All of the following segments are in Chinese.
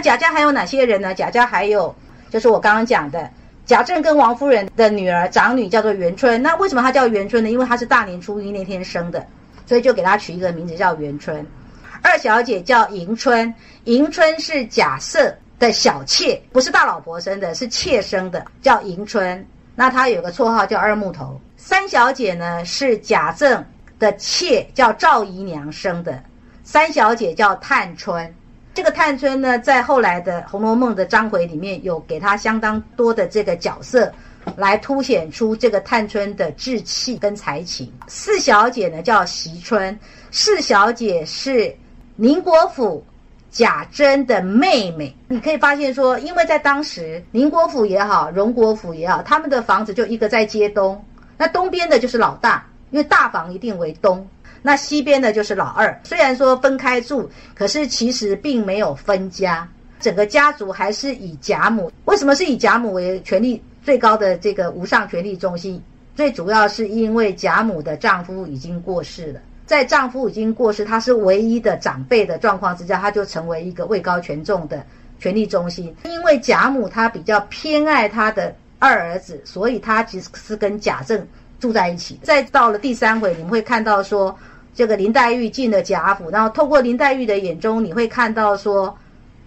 贾家还有哪些人呢？贾家还有就是我刚刚讲的贾政跟王夫人的女儿长女叫做元春。那为什么她叫元春呢？因为她是大年初一那天生的，所以就给她取一个名字叫元春。二小姐叫迎春，迎春是贾赦的小妾，不是大老婆生的，是妾生的，叫迎春。那她有个绰号叫二木头。三小姐呢是贾政的妾，叫赵姨娘生的，三小姐叫探春。这个探春呢，在后来的《红楼梦》的章回里面有给她相当多的这个角色，来凸显出这个探春的志气跟才情。四小姐呢叫惜春，四小姐是宁国府贾珍的妹妹。你可以发现说，因为在当时宁国府也好，荣国府也好，他们的房子就一个在街东，那东边的就是老大，因为大房一定为东。那西边的就是老二，虽然说分开住，可是其实并没有分家，整个家族还是以贾母。为什么是以贾母为权力最高的这个无上权力中心？最主要是因为贾母的丈夫已经过世了，在丈夫已经过世，她是唯一的长辈的状况之下，她就成为一个位高权重的权力中心。因为贾母她比较偏爱她的二儿子，所以她其实是跟贾政。住在一起，再到了第三回，你们会看到说，这个林黛玉进了贾府，然后透过林黛玉的眼中，你会看到说，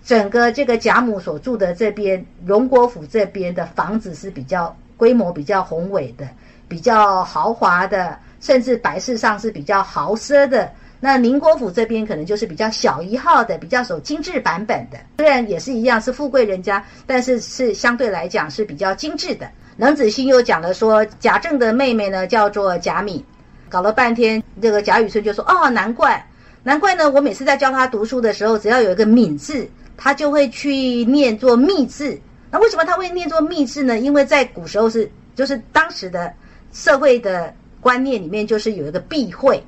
整个这个贾母所住的这边荣国府这边的房子是比较规模比较宏伟的，比较豪华的，甚至摆饰上是比较豪奢的。那宁国府这边可能就是比较小一号的，比较走精致版本的，虽然也是一样是富贵人家，但是是相对来讲是比较精致的。冷子兴又讲了说，贾政的妹妹呢叫做贾敏，搞了半天，这个贾雨村就说：“哦，难怪，难怪呢！我每次在教他读书的时候，只要有一个敏字，他就会去念作密字。那为什么他会念作密字呢？因为在古时候是，就是当时的社会的观念里面，就是有一个避讳。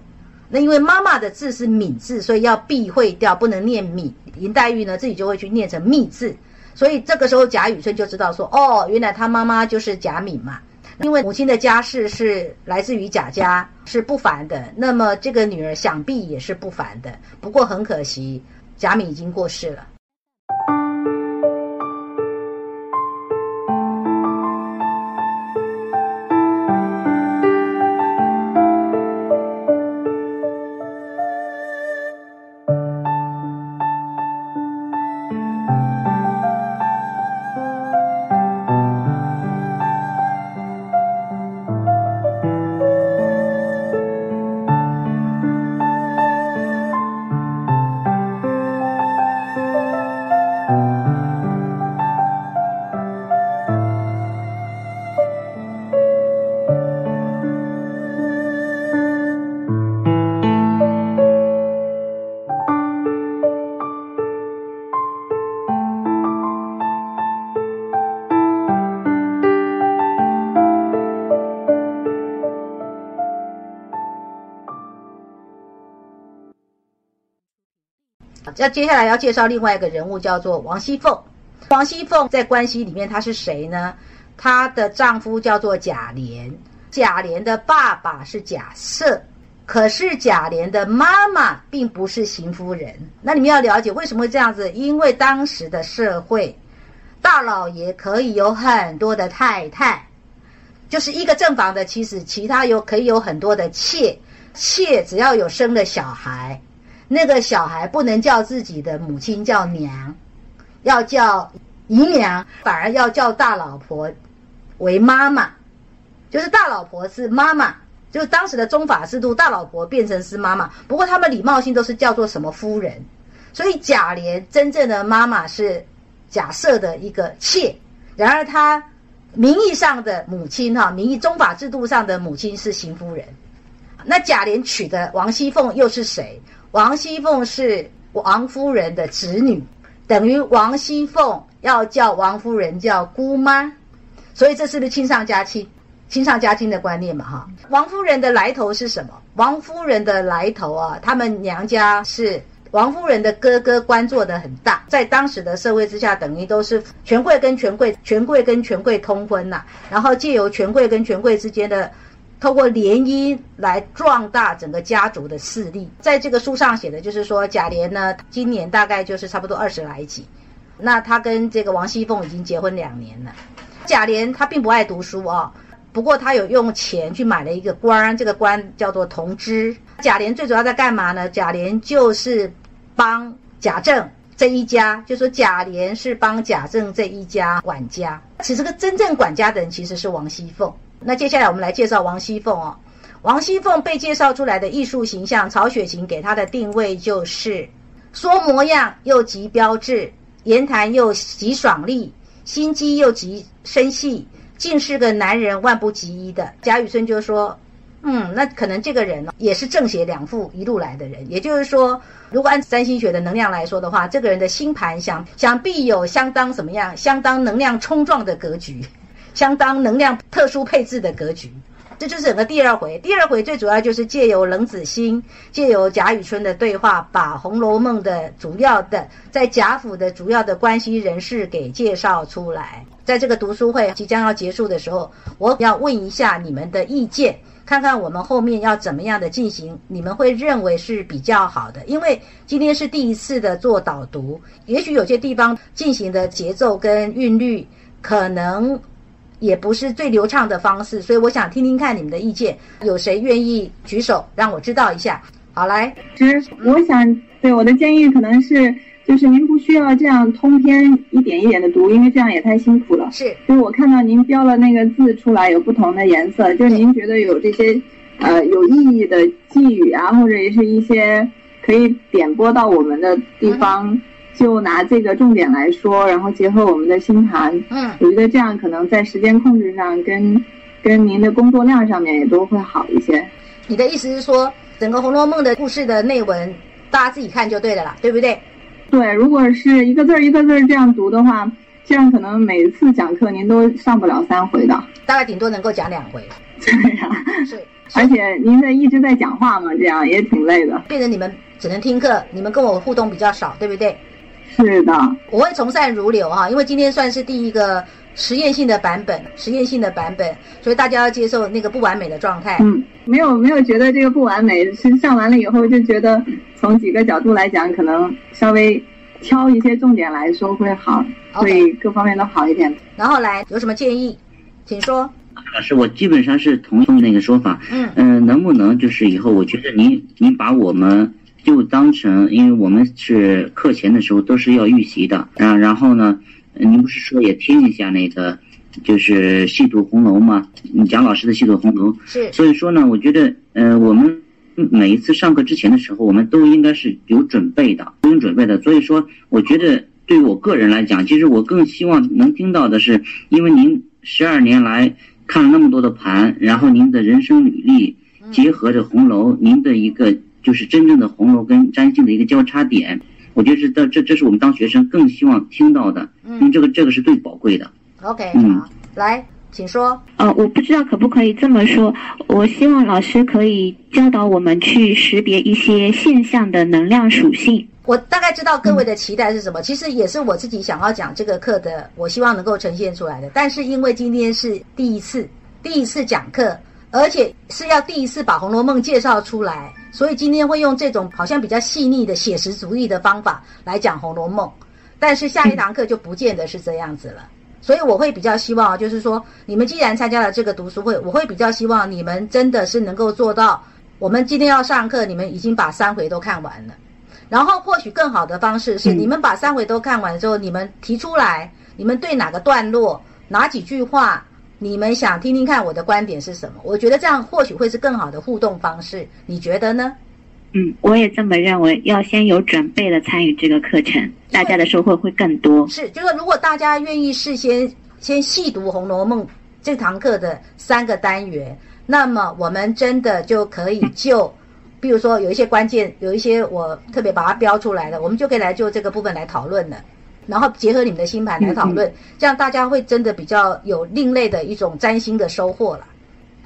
那因为妈妈的字是敏字，所以要避讳掉，不能念敏。林黛玉呢，自己就会去念成密字。”所以这个时候，贾雨村就知道说，哦，原来他妈妈就是贾敏嘛。因为母亲的家世是来自于贾家，是不凡的。那么这个女儿想必也是不凡的。不过很可惜，贾敏已经过世了。那接下来要介绍另外一个人物，叫做王熙凤。王熙凤在关系里面，她是谁呢？她的丈夫叫做贾琏，贾琏的爸爸是贾赦，可是贾琏的妈妈并不是邢夫人。那你们要了解为什么会这样子？因为当时的社会，大老爷可以有很多的太太，就是一个正房的妻子，其他有可以有很多的妾，妾只要有生了小孩。那个小孩不能叫自己的母亲叫娘，要叫姨娘，反而要叫大老婆为妈妈，就是大老婆是妈妈，就是当时的宗法制度，大老婆变成是妈妈。不过他们礼貌性都是叫做什么夫人，所以贾琏真正的妈妈是贾赦的一个妾，然而他名义上的母亲哈，名义宗法制度上的母亲是邢夫人。那贾琏娶的王熙凤又是谁？王熙凤是王夫人的侄女，等于王熙凤要叫王夫人叫姑妈，所以这是不是亲上加亲？亲上加亲的观念嘛，哈。王夫人的来头是什么？王夫人的来头啊，他们娘家是王夫人的哥哥，官做的很大，在当时的社会之下，等于都是权贵跟权贵，权贵跟权贵通婚呐，然后借由权贵跟权贵之间的。透过联姻来壮大整个家族的势力，在这个书上写的就是说，贾琏呢，今年大概就是差不多二十来几，那他跟这个王熙凤已经结婚两年了。贾琏他并不爱读书哦，不过他有用钱去买了一个官，这个官叫做同知。贾琏最主要在干嘛呢？贾琏就是帮贾政这一家，就说贾琏是帮贾政这一家管家。其实个真正管家的人其实是王熙凤。那接下来我们来介绍王熙凤哦。王熙凤被介绍出来的艺术形象，曹雪芹给她的定位就是说模样又极标致，言谈又极爽利，心机又极深细，竟是个男人万不及一的。贾雨村就说：“嗯，那可能这个人也是正邪两副一路来的人。也就是说，如果按占星学的能量来说的话，这个人的星盘想想必有相当什么样，相当能量冲撞的格局，相当能量特殊配置的格局。”这就是整个第二回，第二回最主要就是借由冷子兴，借由贾雨村的对话，把《红楼梦》的主要的在贾府的主要的关系人士给介绍出来。在这个读书会即将要结束的时候，我要问一下你们的意见，看看我们后面要怎么样的进行，你们会认为是比较好的。因为今天是第一次的做导读，也许有些地方进行的节奏跟韵律可能。也不是最流畅的方式，所以我想听听看你们的意见，有谁愿意举手让我知道一下？好，来，其实我想对我的建议可能是，就是您不需要这样通篇一点一点的读，因为这样也太辛苦了。是，就是我看到您标了那个字出来有不同的颜色，就是您觉得有这些呃有意义的寄语啊，或者也是一些可以点拨到我们的地方。就拿这个重点来说，然后结合我们的星盘，嗯，我觉得这样可能在时间控制上跟跟您的工作量上面也都会好一些。你的意思是说，整个《红楼梦》的故事的内文，大家自己看就对了啦，对不对？对，如果是一个字儿一个字儿这样读的话，这样可能每次讲课您都上不了三回的，大概顶多能够讲两回。对呀，是，而且您在一直在讲话嘛，这样也挺累的。变成你们只能听课，你们跟我互动比较少，对不对？是的，我会从善如流哈，因为今天算是第一个实验性的版本，实验性的版本，所以大家要接受那个不完美的状态。嗯，没有没有觉得这个不完美，是上完了以后就觉得从几个角度来讲，可能稍微挑一些重点来说会好，会各方面都好一点。然后来有什么建议，请说。老师，我基本上是同意那个说法。嗯嗯，能不能就是以后，我觉得您您把我们。就当成，因为我们是课前的时候都是要预习的啊。然后呢，您不是说也听一下那个，就是细读红楼吗？蒋老师的细读红楼。是。所以说呢，我觉得，呃，我们每一次上课之前的时候，我们都应该是有准备的，有准备的。所以说，我觉得对我个人来讲，其实我更希望能听到的是，因为您十二年来看了那么多的盘，然后您的人生履历结合着红楼，您的一个。就是真正的红楼跟占星的一个交叉点，我觉得是这这这是我们当学生更希望听到的，因为这个这个是最宝贵的。OK，好，来，请说。呃，我不知道可不可以这么说，我希望老师可以教导我们去识别一些现象的能量属性。我大概知道各位的期待是什么，其实也是我自己想要讲这个课的，我希望能够呈现出来的。但是因为今天是第一次，第一次讲课。而且是要第一次把《红楼梦》介绍出来，所以今天会用这种好像比较细腻的写实主义的方法来讲《红楼梦》，但是下一堂课就不见得是这样子了。所以我会比较希望，就是说你们既然参加了这个读书会，我会比较希望你们真的是能够做到，我们今天要上课，你们已经把三回都看完了。然后或许更好的方式是，你们把三回都看完之后，你们提出来，你们对哪个段落、哪几句话。你们想听听看我的观点是什么？我觉得这样或许会是更好的互动方式，你觉得呢？嗯，我也这么认为，要先有准备的参与这个课程，大家的收获会更多。是，就是说，如果大家愿意事先先细读《红楼梦》这堂课的三个单元，那么我们真的就可以就，比如说有一些关键，有一些我特别把它标出来的，我们就可以来就这个部分来讨论了。然后结合你们的星盘来讨论，这样大家会真的比较有另类的一种占星的收获了。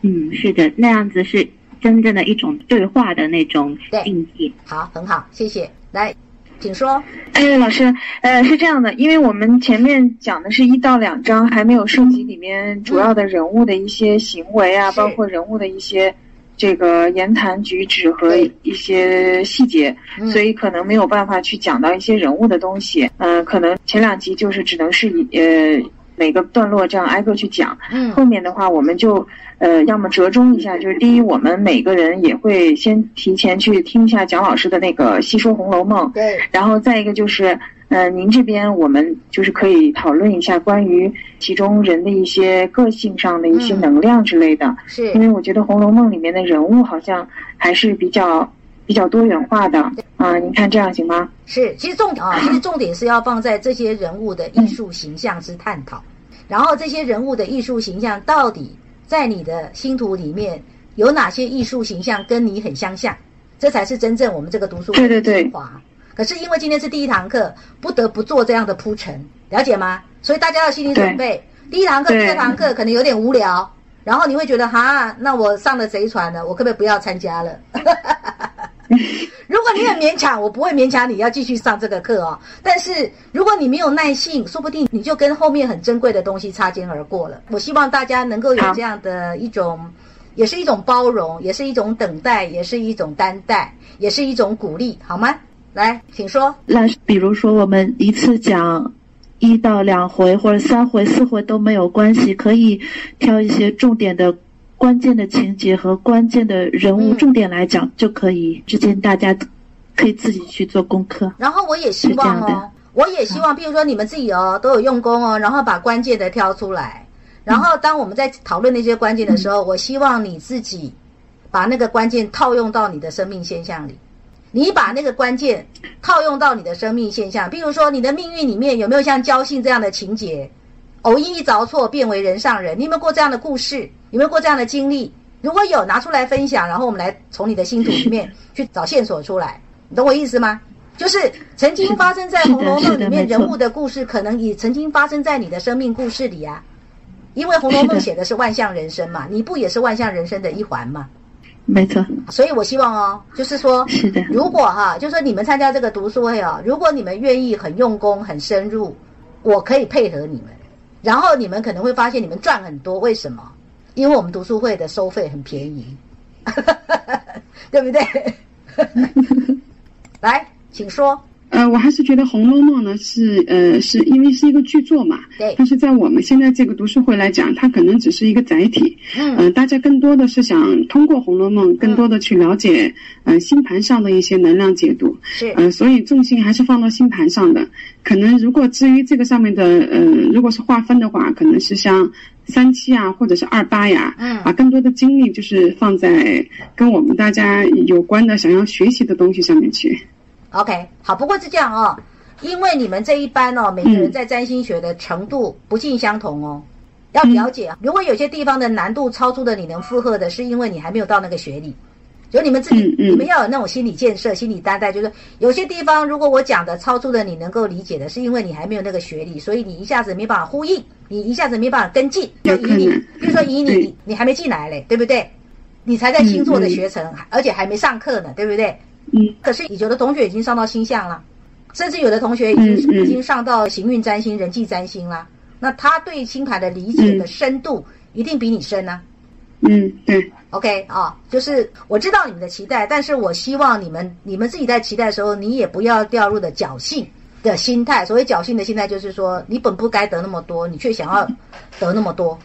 嗯，是的，那样子是真正的一种对话的那种境界。好，很好，谢谢。来，请说。哎，老师，呃，是这样的，因为我们前面讲的是一到两章，还没有涉及里面主要的人物的一些行为啊，包括人物的一些这个言谈举止和一些细节，嗯。所以可能没有办法去讲到一些人物的东西。嗯、可能前两集就是只能是以呃每个段落这样挨个去讲，嗯。后面的话我们就呃要么折中一下，就是第一，我们每个人也会先提前去听一下蒋老师的那个细说《红楼梦》，对，然后再一个就是，呃，您这边我们就是可以讨论一下关于其中人的一些个性上的一些嗯。能量之类的，是。因为我觉得《红楼梦》里面的人物好像还是比较比较多元化的啊、您看这样行吗？是，其实重点啊，其实重点是要放在这些人物的艺术形象之探讨，然后这些人物的艺术形象到底在你的星图里面有哪些艺术形象跟你很相像，这才是真正我们这个读书会的对对对。精华。可是因为今天是第一堂课，不得不做这样的铺陈，了解吗？所以大家要心理准备。第一堂课、第二堂课可能有点无聊，然后你会觉得哈，那我上了贼船了，我可不可以不要参加了？如果你很勉强，我不会勉强你要继续上这个课哦。但是如果你没有耐性，说不定你就跟后面很珍贵的东西擦肩而过了。我希望大家能够有这样的一种，也是一种包容，也是一种等待，也是一种担待，也是一种鼓励，好吗？来，请说。老师，比如说我们一次讲一到两回或者三回、四回都没有关系，可以挑一些重点的、关键的情节和关键的人物嗯重点来讲就可以。之间大家可以自己去做功课。然后我也希望哦我也希望，比如说你们自己哦都有用功哦，然后把关键的挑出来。然后当我们在讨论那些关键的时候，我希望你自己把那个关键套用到你的生命现象里。你把那个关键套用到你的生命现象，比如说你的命运里面有没有像交信这样的情节，偶一一着错变为人上人？你有没有过这样的故事？有没有过这样的经历？如果有，拿出来分享，然后我们来从你的星图里面去找线索出来，你懂我意思吗？就是曾经发生在《红楼梦》里面人物的故事，可能也曾经发生在你的生命故事里啊。因为《红楼梦》写的是万象人生嘛，你不也是万象人生的一环吗？没错，所以我希望哦，就是说，是的，如果哈，就说你们参加这个读书会哦，如果你们愿意很用功、很深入，我可以配合你们。然后你们可能会发现你们赚很多，为什么？因为我们读书会的收费很便宜，对不对？来，请说。呃，我还是觉得《红楼梦》呢是呃，是因为是一个剧作嘛，对但是在我们现在这个读书会来讲，它可能只是一个载体。嗯呃，大家更多的是想通过《红楼梦》，更多的去了解呃星盘上的一些能量解读。是呃，所以重心还是放到星盘上的。可能如果至于这个上面的呃，如果是划分的话，可能是像三七啊，或者是二八呀，嗯把更多的精力就是放在跟我们大家有关的想要学习的东西上面去。OK，好，不过是这样哦，因为你们这一班哦，每个人在占星学的程度不尽相同哦，要了解。如果有些地方的难度超出了你能负荷的，是因为你还没有到那个学历。就你们自己，你们要有那种心理建设、心理担待，就是有些地方如果我讲的超出了你能够理解的，是因为你还没有那个学历，所以你一下子没办法呼应，你一下子没办法跟进。就以你比如说以你，你你还没进来嘞，对不对？你才在星座的学程，而且还没上课呢，对不对？嗯可是有的同学已经上到星象了，甚至有的同学已经、嗯嗯已经上到行运占星、人际占星啦。那他对星盘的理解的嗯深度一定比你深啊。嗯，嗯。OK 啊，就是我知道你们的期待，但是我希望你们你们自己在期待的时候，你也不要掉入的侥幸的心态。所谓侥幸的心态，就是说你本不该得那么多，你却想要得那么多，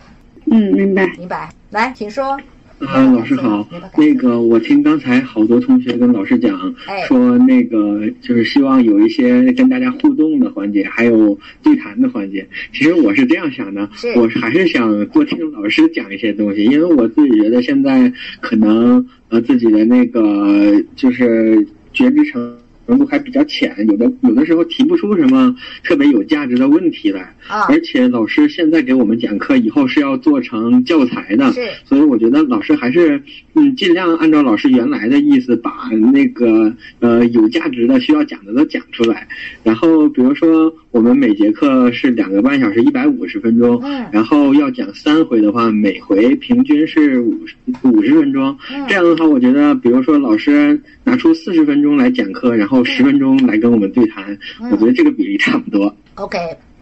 嗯，明白。明白？来，请说。啊，老师好。那个，我听刚才好多同学跟老师讲，哎说那个就是希望有一些跟大家互动的环节，还有对谈的环节。其实我是这样想的是，我还是想多听老师讲一些东西，因为我自己觉得现在可能呃自己的那个就是觉知程。程度还比较浅，有的有的时候提不出什么特别有价值的问题来，啊而且老师现在给我们讲课，以后是要做成教材的，是所以我觉得老师还是嗯，尽量按照老师原来的意思，把那个呃有价值的需要讲的都讲出来。然后比如说我们每节课是两个半小时，一百五十分钟，嗯然后要讲三回的话，每回平均是五十五十分钟。嗯这样的话，我觉得比如说老师拿出四十分钟来讲课，然后十分钟来跟我们对谈，嗯我觉得这个比例差不多。OK，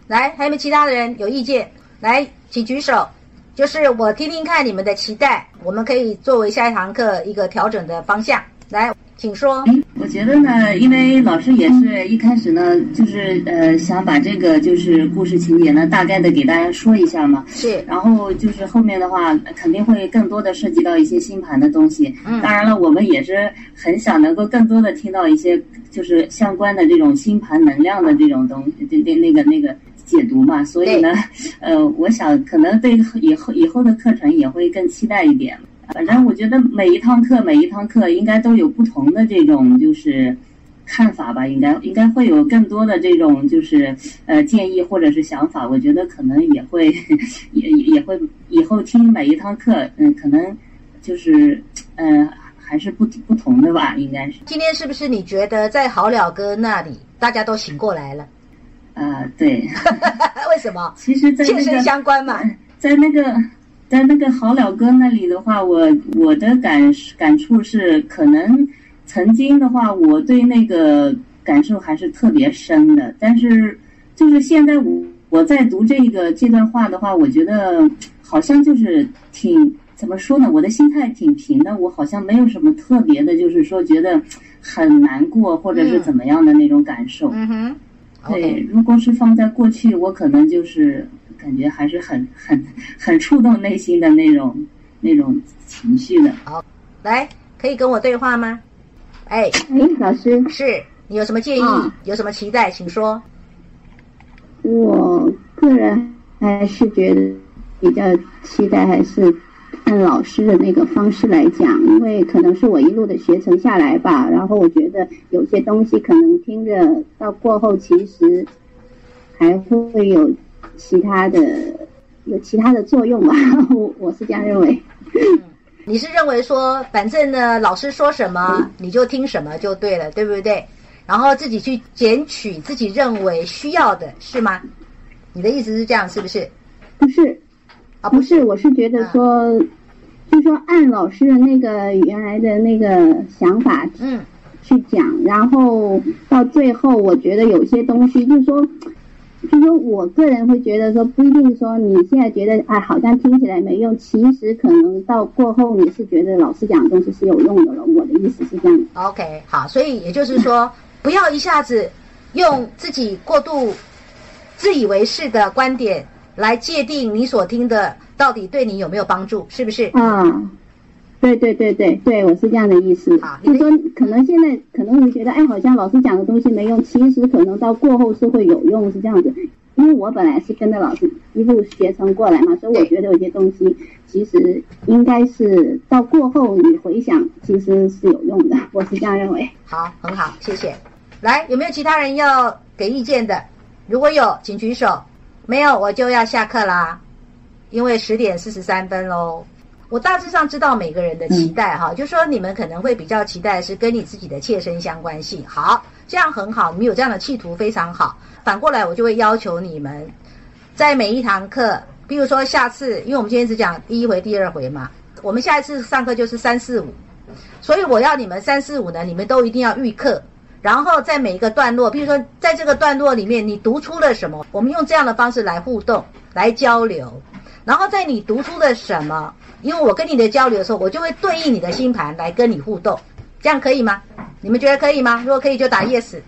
来，还有没有其他的人有意见？来，请举手。就是我听听看你们的期待，我们可以作为下一堂课一个调整的方向。来，请说。我觉得呢，因为老师也是一开始呢，就是呃想把这个就是故事情节呢，大概的给大家说一下嘛。是。然后就是后面的话，肯定会更多的涉及到一些星盘的东西。嗯。当然了，我们也是很想能够更多的听到一些就是相关的这种星盘能量的这种东西，对对，那个那个解读嘛。所以呢，呃，我想可能对以后以后的课程也会更期待一点。反正我觉得每一堂课每一堂课应该都有不同的这种就是看法吧，应该应该会有更多的这种就是呃建议或者是想法。我觉得可能也会 也也会以后听每一堂课，嗯，可能就是呃还是不不同的吧，应该是。今天是不是你觉得在好了哥那里大家都醒过来了？啊，对。为什么？其实在切身相关嘛，在那个。在那个好了哥那里的话，我我的感感触是，可能曾经的话，我对那个感受还是特别深的。但是，就是现在我我在读这个这段话的话，我觉得好像就是挺怎么说呢？我的心态挺平的，我好像没有什么特别的，就是说觉得很难过或者是怎么样的那种感受。嗯哼，对，如果是放在过去，我可能就是。感觉还是很很很触动内心的那种那种情绪的。好，来，可以跟我对话吗？哎，哎，老师，是你有什么建议？有什么期待，请说。我个人还是觉得比较期待，还是按老师的那个方式来讲，因为可能是我一路的学成下来吧。然后我觉得有些东西可能听着到过后，其实还会有。其他的有其他的作用吧，我我是这样认为。你是认为说，反正呢，老师说什么你就听什么就对了，对不对？然后自己去捡取自己认为需要的，是吗？你的意思是这样，是不是？不是，啊，不是，我是觉得说，就说按老师的那个原来的那个想法，嗯，去讲，然后到最后，我觉得有些东西，就是说。就说我个人会觉得说不一定说你现在觉得哎好像听起来没用，其实可能到过后你是觉得老师讲的东西是有用的了。我的意思是这样。OK，好，所以也就是说，不要一下子用自己过度自以为是的观点来界定你所听的到底对你有没有帮助，是不是？啊。对对对对对，我是这样的意思。就说可能现在可能你觉得哎，好像老师讲的东西没用，其实可能到过后是会有用，是这样子。因为我本来是跟着老师一路学成过来嘛，所以我觉得有些东西其实应该是到过后你回想，其实是有用的。我是这样认为。好，很好，谢谢。来，有没有其他人要给意见的？如果有，请举手。没有，我就要下课啦，因为十点四十三分喽。我大致上知道每个人的期待哈，就说你们可能会比较期待是跟你自己的切身相关性。好，这样很好，你们有这样的企图非常好。反过来，我就会要求你们，在每一堂课，比如说下次，因为我们今天只讲第一回、第二回嘛，我们下一次上课就是三四五，所以我要你们三四五呢，你们都一定要预课，然后在每一个段落，比如说在这个段落里面，你读出了什么，我们用这样的方式来互动、来交流，然后在你读出了什么。因为我跟你的交流的时候，我就会对应你的星盘来跟你互动，这样可以吗？你们觉得可以吗？如果可以就打 yes。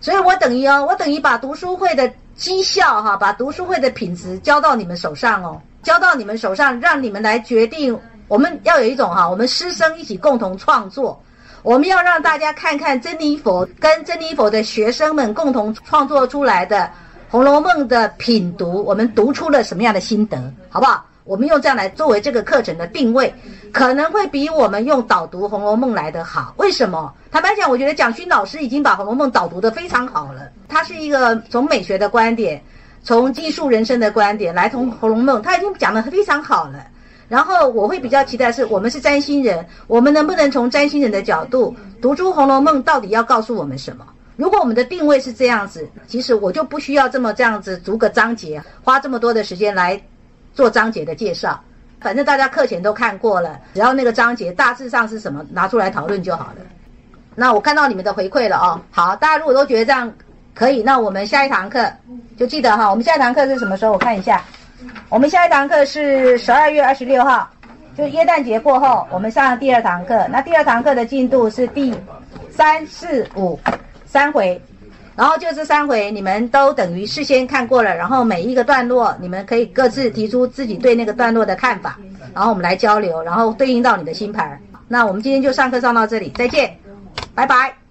所以我等于哦，我等于把读书会的绩效哈，把读书会的品质交到你们手上哦，交到你们手上，让你们来决定。我们要有一种哈，我们师生一起共同创作，我们要让大家看看珍妮佛跟珍妮佛的学生们共同创作出来的《红楼梦》的品读，我们读出了什么样的心得，好不好？我们用这样来作为这个课程的定位，可能会比我们用导读《红楼梦》来得好。为什么？坦白讲，我觉得蒋勋老师已经把《红楼梦》导读的非常好了。他是一个从美学的观点，从技术人生的观点来从《红楼梦》，他已经讲的非常好了。然后我会比较期待是，我们是占星人，我们能不能从占星人的角度读出《红楼梦》到底要告诉我们什么？如果我们的定位是这样子，其实我就不需要这么这样子逐个章节花这么多的时间来。做章节的介绍，反正大家课前都看过了，只要那个章节大致上是什么，拿出来讨论就好了。那我看到你们的回馈了哦，好，大家如果都觉得这样可以，那我们下一堂课就记得哈，我们下一堂课是什么时候？我看一下，我们下一堂课是十二月二十六号，就耶诞节过后，我们上第二堂课。那第二堂课的进度是第三、四、五三回，然后就这三回你们都等于事先看过了，然后每一个段落你们可以各自提出自己对那个段落的看法，然后我们来交流，然后对应到你的星盘。那我们今天就上课上到这里，再见，拜拜。